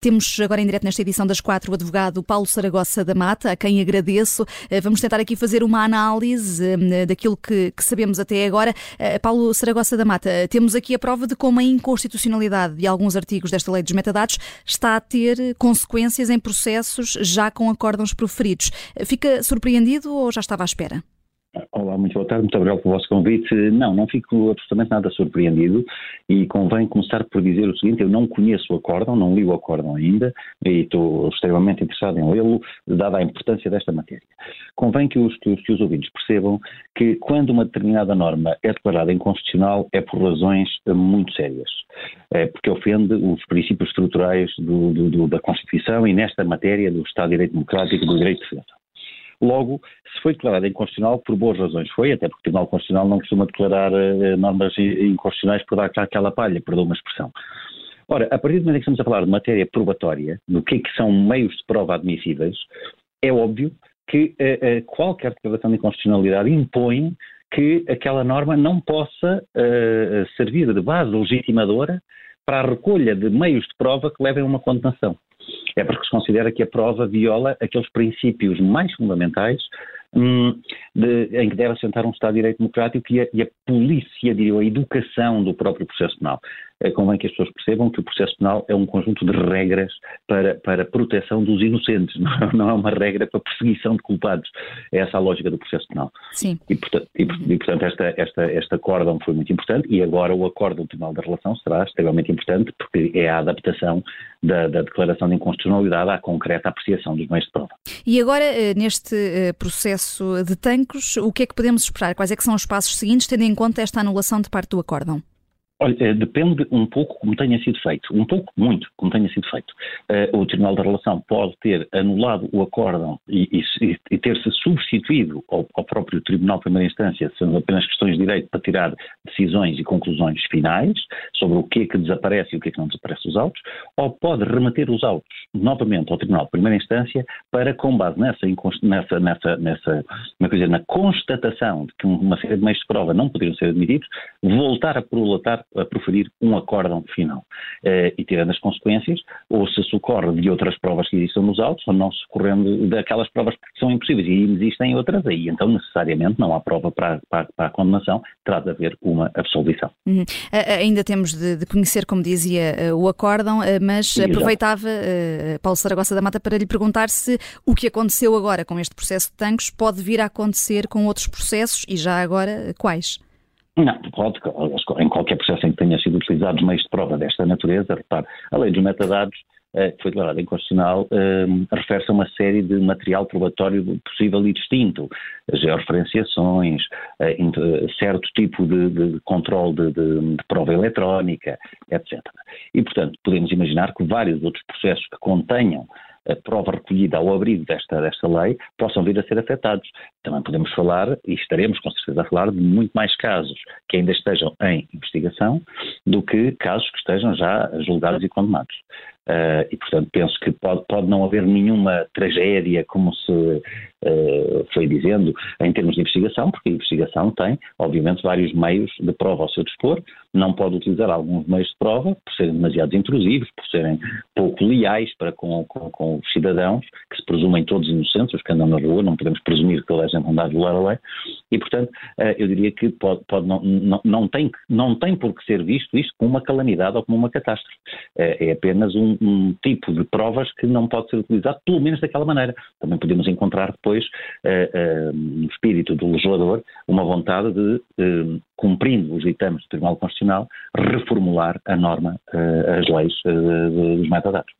Temos agora em direto nesta edição das quatro o advogado Paulo Saragossa da Mata, a quem agradeço. Eh, vamos tentar aqui fazer uma análise eh, daquilo que, que sabemos até agora. Eh, Paulo Saragossa da Mata, temos aqui a prova de como a inconstitucionalidade de alguns artigos desta lei dos metadados está a ter consequências em processos já com acórdãos proferidos. Fica surpreendido ou já estava à espera? Olá, muito boa tarde, muito obrigado pelo vosso convite. Não, não fico absolutamente nada surpreendido e convém começar por dizer o seguinte: eu não conheço o acórdão, não li o acórdão ainda e estou extremamente interessado em lê-lo, dada a importância desta matéria. Convém que os, que, os ouvintes percebam que quando uma determinada norma é declarada inconstitucional é por razões muito sérias. É porque ofende os princípios estruturais do, do, do, da Constituição e, nesta matéria, do Estado de Direito Democrático e do Direito de Defesa. Logo, se foi declarada inconstitucional, por boas razões foi, até porque o Tribunal Constitucional não costuma declarar uh, normas inconstitucionais por dar aquela palha, perdão uma expressão. Ora, a partir do momento em que estamos a falar de matéria probatória, do que, é que são meios de prova admissíveis, é óbvio que uh, qualquer declaração de inconstitucionalidade impõe que aquela norma não possa servir de base legitimadora para a recolha de meios de prova que levem a uma condenação é porque se considera que a prova viola aqueles princípios mais fundamentais hum, de, em que deve assentar um Estado de Direito Democrático e a, e a polícia, diria, a educação do próprio processo penal. É, convém que as pessoas percebam que o processo penal é um conjunto de regras para, para proteção dos inocentes, não é uma regra para perseguição de culpados. É essa a lógica do processo penal. Sim. E, portanto, e, e, portanto esta, esta, este acórdão foi muito importante e agora o acórdão do Tribunal da Relação será extremamente importante porque é a adaptação da, da declaração de inconstitucionalidade à concreta apreciação dos meios de prova. E agora, eh, neste eh, processo de tanques, o que é que podemos esperar? Quais é que são os passos seguintes, tendo em conta esta anulação de parte do acórdão? Olha, eh, depende um pouco como tenha sido feito, um pouco, muito, como tenha sido feito. Uh, o Tribunal da Relação pode ter anulado o acórdão e, e, e ter-se substituído ao, ao, próprio Tribunal de Primeira Instância, sendo apenas questões de direito para tirar decisões e conclusões finais sobre o que é que desaparece e o que é que não desaparece dos autos, ou pode remeter os autos novamente ao Tribunal de Primeira Instância para, com base nessa, nessa, nessa, nessa coisa, na constatação de que uma série de meios de prova não poderiam ser admitidos, voltar a prolatar a proferir um acórdão final. Uh, e tirando as consequências, ou se socorre de outras provas que existem nos autos, ou não socorrendo daquelas provas que são impossíveis. E existem outras aí, então necessariamente não há prova para, para, para a condenação, terá de haver uma absolvição. Uhum. Uh, ainda temos de, de, conhecer, como dizia, uh, o acórdão, mas Sim, aproveitava, Paulo Saragossa da Mata, para lhe perguntar se o que aconteceu agora com este processo de tanques pode vir a acontecer com outros processos e já agora quais? Não, pode, em qualquer processo em que tenha sido utilizados meios de prova desta natureza, repare, a lei dos metadados eh, que foi declarada inconstitucional, eh, refere-se a uma série de material probatório possível e distinto, georreferenciações, eh, certo tipo de, de controle de, de, de, prova eletrónica, etc. E, portanto, podemos imaginar que vários outros processos que contenham a prova recolhida ao abrigo desta, desta lei possam vir a ser afetados. Também podemos falar, e estaremos com certeza a falar, de muito mais casos que ainda estejam em investigação do que casos que estejam já julgados e condenados. Uh, e, portanto, penso que pode, pode não haver nenhuma tragédia, como se uh, foi dizendo, em termos de investigação, porque a investigação tem, obviamente, vários meios de prova ao seu dispor, não pode utilizar alguns meios de prova por serem demasiado intrusivos, por serem pouco leais para com, com, com os cidadãos, que se presumem todos inocentes, os que andam na rua, não podemos presumir que toda a gente anda a violar a lei, e, portanto, uh, eu diria que pode, pode não, não, não, tem, não tem por que ser visto isto como uma calamidade ou como uma catástrofe. é apenas um, um tipo de provas que não pode ser utilizado, pelo menos daquela maneira. Também podemos encontrar depois, uh, no espírito do legislador, uma vontade de, cumprindo os ditames do Tribunal Constitucional, reformular a norma, as leis dos metadados.